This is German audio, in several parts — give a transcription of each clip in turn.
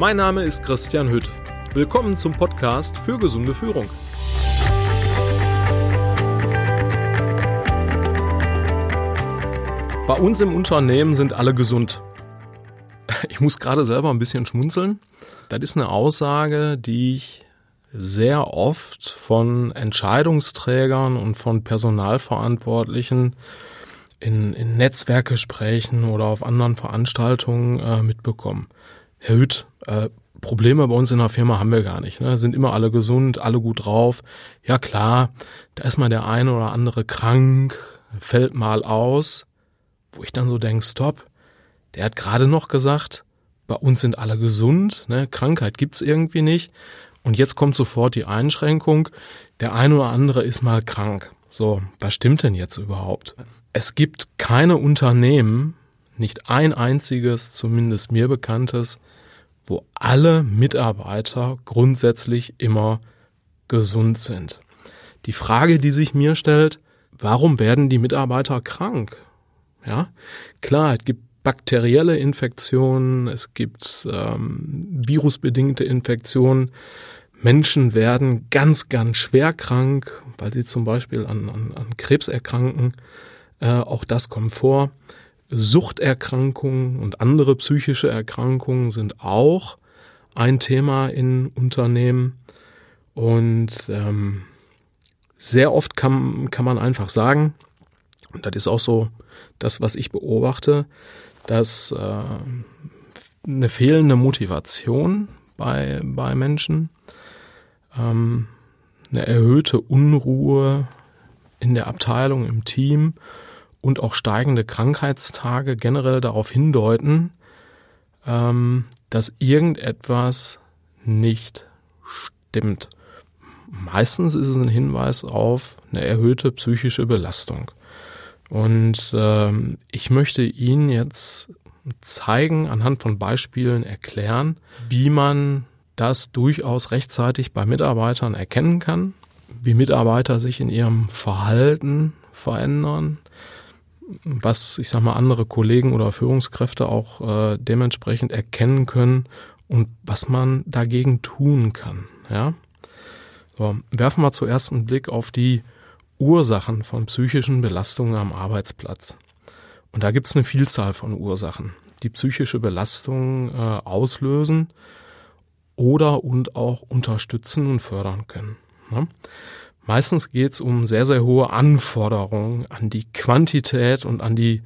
Mein Name ist Christian Hütt. Willkommen zum Podcast für gesunde Führung. Bei uns im Unternehmen sind alle gesund. Ich muss gerade selber ein bisschen schmunzeln. Das ist eine Aussage, die ich sehr oft von Entscheidungsträgern und von Personalverantwortlichen in, in Netzwerkgesprächen oder auf anderen Veranstaltungen äh, mitbekommen. Herr Hütt, äh, Probleme bei uns in der Firma haben wir gar nicht. Ne? Sind immer alle gesund, alle gut drauf. Ja klar, da ist mal der eine oder andere krank, fällt mal aus. Wo ich dann so denke, stopp, der hat gerade noch gesagt, bei uns sind alle gesund, ne? Krankheit gibt's irgendwie nicht. Und jetzt kommt sofort die Einschränkung, der eine oder andere ist mal krank. So, was stimmt denn jetzt überhaupt? Es gibt keine Unternehmen, nicht ein einziges, zumindest mir bekanntes, wo alle Mitarbeiter grundsätzlich immer gesund sind. Die Frage, die sich mir stellt, warum werden die Mitarbeiter krank? Ja, klar, es gibt bakterielle Infektionen, es gibt ähm, virusbedingte Infektionen. Menschen werden ganz, ganz schwer krank, weil sie zum Beispiel an, an, an Krebs erkranken. Äh, auch das kommt vor. Suchterkrankungen und andere psychische Erkrankungen sind auch ein Thema in Unternehmen. Und ähm, sehr oft kann, kann man einfach sagen, und das ist auch so das, was ich beobachte, dass äh, eine fehlende Motivation bei, bei Menschen, ähm, eine erhöhte Unruhe in der Abteilung, im Team und auch steigende Krankheitstage generell darauf hindeuten, ähm, dass irgendetwas nicht stimmt. Meistens ist es ein Hinweis auf eine erhöhte psychische Belastung. Und ähm, ich möchte Ihnen jetzt zeigen, anhand von Beispielen erklären, wie man das durchaus rechtzeitig bei Mitarbeitern erkennen kann, wie Mitarbeiter sich in ihrem Verhalten verändern, was, ich sag mal, andere Kollegen oder Führungskräfte auch äh, dementsprechend erkennen können und was man dagegen tun kann. Ja? So, werfen wir zuerst einen Blick auf die Ursachen von psychischen Belastungen am Arbeitsplatz. Und da gibt es eine Vielzahl von Ursachen, die psychische Belastungen äh, auslösen oder und auch unterstützen und fördern können. Ja? Meistens geht es um sehr, sehr hohe Anforderungen an die Quantität und an die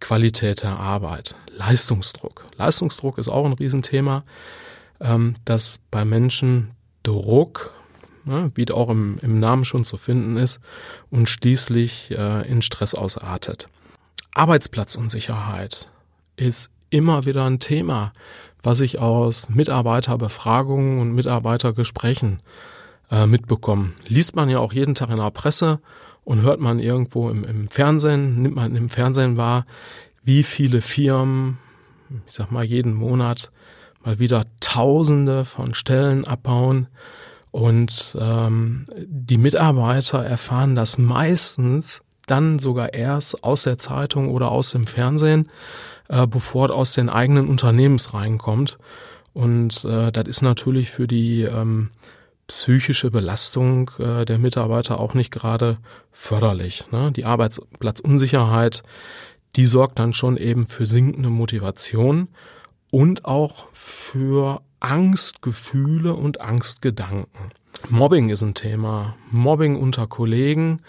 Qualität der Arbeit. Leistungsdruck. Leistungsdruck ist auch ein Riesenthema, ähm, dass bei Menschen Druck ne, wie auch im, im Namen schon zu finden ist, und schließlich äh, in Stress ausartet. Arbeitsplatzunsicherheit ist immer wieder ein Thema, was ich aus Mitarbeiterbefragungen und Mitarbeitergesprächen äh, mitbekomme. Liest man ja auch jeden Tag in der Presse und hört man irgendwo im, im Fernsehen, nimmt man im Fernsehen wahr, wie viele Firmen, ich sag mal jeden Monat, mal wieder Tausende von Stellen abbauen und ähm, die Mitarbeiter erfahren das meistens dann sogar erst aus der Zeitung oder aus dem Fernsehen, äh, bevor es aus den eigenen Unternehmens reinkommt. Und äh, das ist natürlich für die ähm, psychische Belastung äh, der Mitarbeiter auch nicht gerade förderlich. Ne? Die Arbeitsplatzunsicherheit, die sorgt dann schon eben für sinkende Motivation und auch für Angstgefühle und Angstgedanken. Mobbing ist ein Thema. Mobbing unter Kollegen.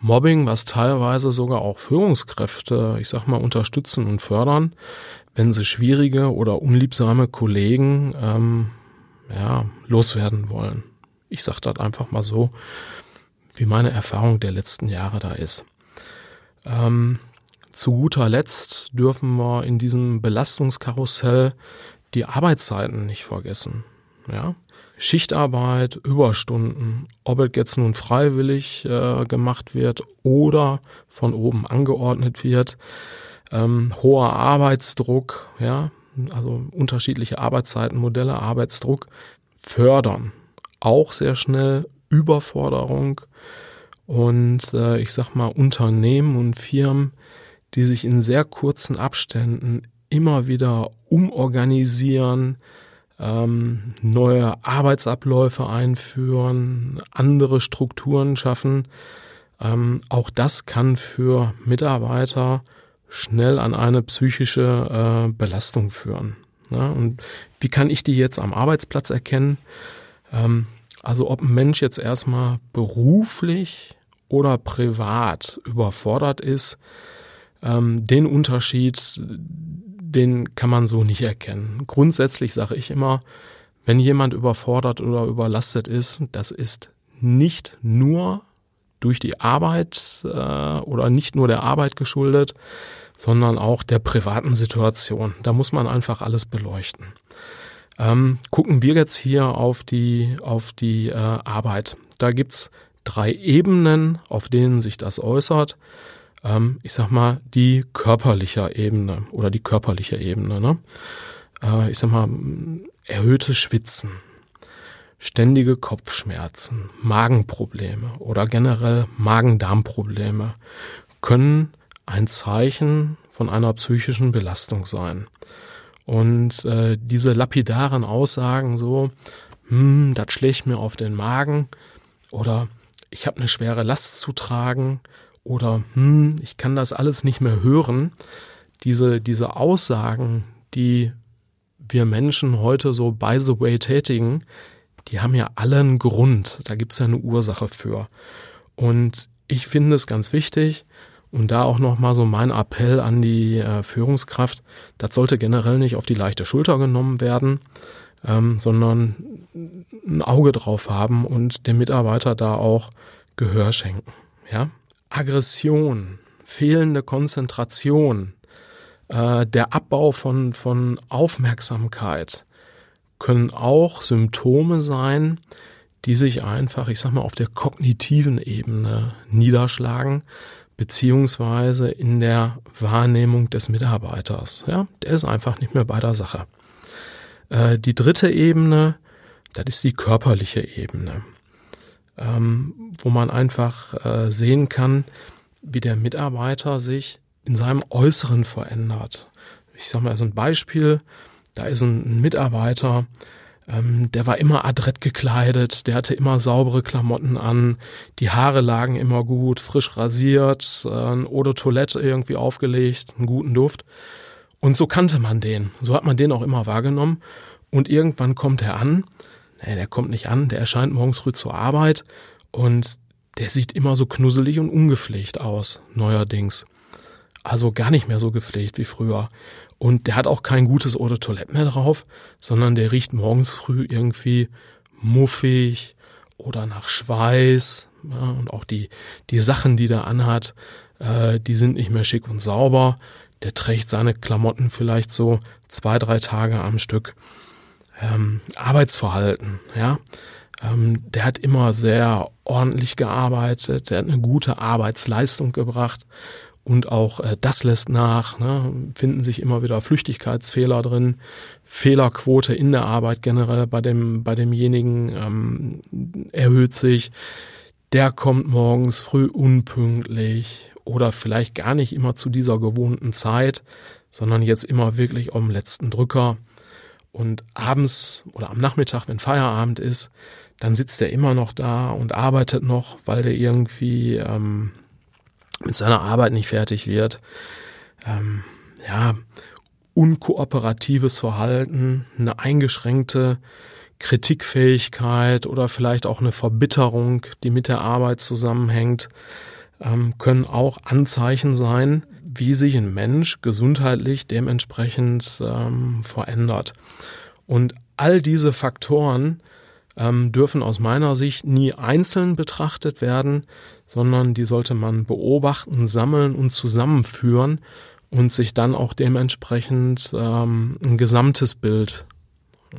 Mobbing, was teilweise sogar auch Führungskräfte, ich sag mal, unterstützen und fördern, wenn sie schwierige oder unliebsame Kollegen ähm, ja, loswerden wollen. Ich sag das einfach mal so, wie meine Erfahrung der letzten Jahre da ist. Ähm, zu guter Letzt dürfen wir in diesem Belastungskarussell die Arbeitszeiten nicht vergessen. Ja? Schichtarbeit, Überstunden, ob es jetzt nun freiwillig äh, gemacht wird oder von oben angeordnet wird, ähm, hoher Arbeitsdruck, ja, also unterschiedliche Arbeitszeitenmodelle, Arbeitsdruck fördern auch sehr schnell Überforderung und äh, ich sag mal Unternehmen und Firmen, die sich in sehr kurzen Abständen immer wieder umorganisieren, ähm, neue Arbeitsabläufe einführen, andere Strukturen schaffen. Ähm, auch das kann für Mitarbeiter schnell an eine psychische äh, Belastung führen. Ja, und wie kann ich die jetzt am Arbeitsplatz erkennen? Ähm, also ob ein Mensch jetzt erstmal beruflich oder privat überfordert ist, ähm, den Unterschied, den kann man so nicht erkennen. Grundsätzlich sage ich immer, wenn jemand überfordert oder überlastet ist, das ist nicht nur durch die Arbeit äh, oder nicht nur der Arbeit geschuldet, sondern auch der privaten Situation. Da muss man einfach alles beleuchten. Ähm, gucken wir jetzt hier auf die, auf die äh, Arbeit. Da gibt's drei Ebenen, auf denen sich das äußert. Ähm, ich sag mal, die körperliche Ebene oder die körperliche Ebene. Ne? Äh, ich sag mal, erhöhtes Schwitzen, ständige Kopfschmerzen, Magenprobleme oder generell Magen-Darm-Probleme können ein Zeichen von einer psychischen Belastung sein. Und äh, diese lapidaren Aussagen so, hm, das schlägt mir auf den Magen oder ich habe eine schwere Last zu tragen oder hm, ich kann das alles nicht mehr hören. Diese, diese Aussagen, die wir Menschen heute so by the way tätigen, die haben ja alle einen Grund. Da gibt es ja eine Ursache für. Und ich finde es ganz wichtig, und da auch nochmal so mein Appell an die äh, Führungskraft, das sollte generell nicht auf die leichte Schulter genommen werden, ähm, sondern ein Auge drauf haben und dem Mitarbeiter da auch Gehör schenken. Ja? Aggression, fehlende Konzentration, äh, der Abbau von, von Aufmerksamkeit können auch Symptome sein, die sich einfach, ich sag mal, auf der kognitiven Ebene niederschlagen, beziehungsweise in der Wahrnehmung des Mitarbeiters. Ja, der ist einfach nicht mehr bei der Sache. Äh, die dritte Ebene, das ist die körperliche Ebene, ähm, wo man einfach äh, sehen kann, wie der Mitarbeiter sich in seinem Äußeren verändert. Ich sage mal, also ein Beispiel, da ist ein Mitarbeiter, ähm, der war immer adrett gekleidet, der hatte immer saubere Klamotten an, die Haare lagen immer gut, frisch rasiert, äh, de Toilette irgendwie aufgelegt, einen guten Duft. Und so kannte man den. So hat man den auch immer wahrgenommen. Und irgendwann kommt er an. Nee, der kommt nicht an, der erscheint morgens früh zur Arbeit und der sieht immer so knusselig und ungepflegt aus, neuerdings. Also gar nicht mehr so gepflegt wie früher. Und der hat auch kein gutes Eau de Toilette mehr drauf, sondern der riecht morgens früh irgendwie muffig oder nach Schweiß. Ja, und auch die, die Sachen, die der anhat, äh, die sind nicht mehr schick und sauber. Der trägt seine Klamotten vielleicht so zwei, drei Tage am Stück. Ähm, Arbeitsverhalten, ja. Ähm, der hat immer sehr ordentlich gearbeitet, der hat eine gute Arbeitsleistung gebracht und auch äh, das lässt nach, ne, finden sich immer wieder Flüchtigkeitsfehler drin, Fehlerquote in der Arbeit generell bei dem bei demjenigen ähm, erhöht sich. Der kommt morgens früh unpünktlich oder vielleicht gar nicht immer zu dieser gewohnten Zeit, sondern jetzt immer wirklich am letzten Drücker. Und abends oder am Nachmittag, wenn Feierabend ist, dann sitzt er immer noch da und arbeitet noch, weil der irgendwie ähm, mit seiner Arbeit nicht fertig wird. Ähm, ja, unkooperatives Verhalten, eine eingeschränkte Kritikfähigkeit oder vielleicht auch eine Verbitterung, die mit der Arbeit zusammenhängt, ähm, können auch Anzeichen sein, wie sich ein Mensch gesundheitlich dementsprechend ähm, verändert. Und all diese Faktoren ähm, dürfen aus meiner Sicht nie einzeln betrachtet werden, sondern die sollte man beobachten, sammeln und zusammenführen und sich dann auch dementsprechend ähm, ein gesamtes Bild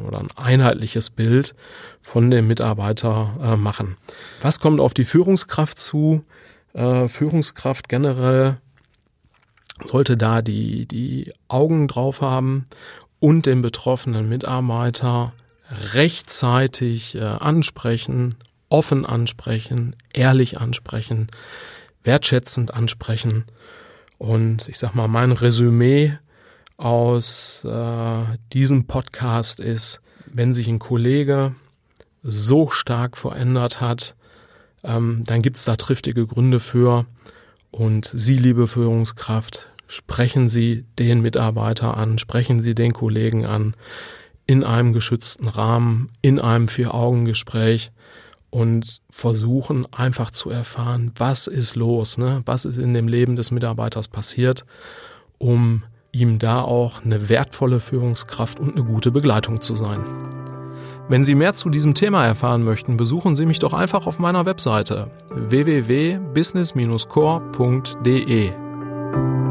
oder ein einheitliches Bild von dem Mitarbeiter äh, machen. Was kommt auf die Führungskraft zu? Äh, Führungskraft generell sollte da die, die Augen drauf haben und den betroffenen Mitarbeiter rechtzeitig äh, ansprechen, offen ansprechen, ehrlich ansprechen, wertschätzend ansprechen. Und ich sag mal, mein Resümee aus äh, diesem Podcast ist, wenn sich ein Kollege so stark verändert hat, ähm, dann gibt's da triftige Gründe für. Und Sie, liebe Führungskraft, sprechen Sie den Mitarbeiter an, sprechen Sie den Kollegen an, in einem geschützten Rahmen, in einem Vier-Augen-Gespräch und versuchen einfach zu erfahren, was ist los, ne? was ist in dem Leben des Mitarbeiters passiert, um ihm da auch eine wertvolle Führungskraft und eine gute Begleitung zu sein. Wenn Sie mehr zu diesem Thema erfahren möchten, besuchen Sie mich doch einfach auf meiner Webseite www.business-core.de.